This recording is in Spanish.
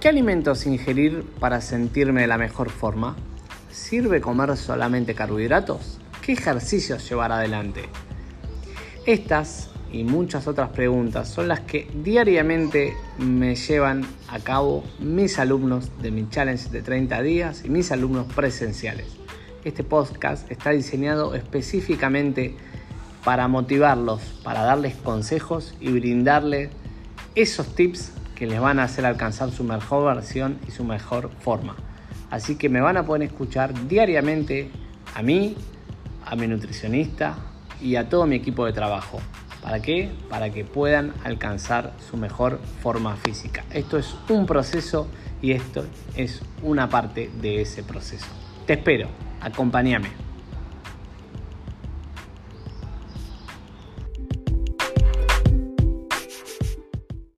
¿Qué alimentos ingerir para sentirme de la mejor forma? ¿Sirve comer solamente carbohidratos? ¿Qué ejercicios llevar adelante? Estas y muchas otras preguntas son las que diariamente me llevan a cabo mis alumnos de mi challenge de 30 días y mis alumnos presenciales. Este podcast está diseñado específicamente para motivarlos, para darles consejos y brindarles esos tips que les van a hacer alcanzar su mejor versión y su mejor forma. Así que me van a poder escuchar diariamente a mí, a mi nutricionista y a todo mi equipo de trabajo. ¿Para qué? Para que puedan alcanzar su mejor forma física. Esto es un proceso y esto es una parte de ese proceso. Te espero, acompáñame.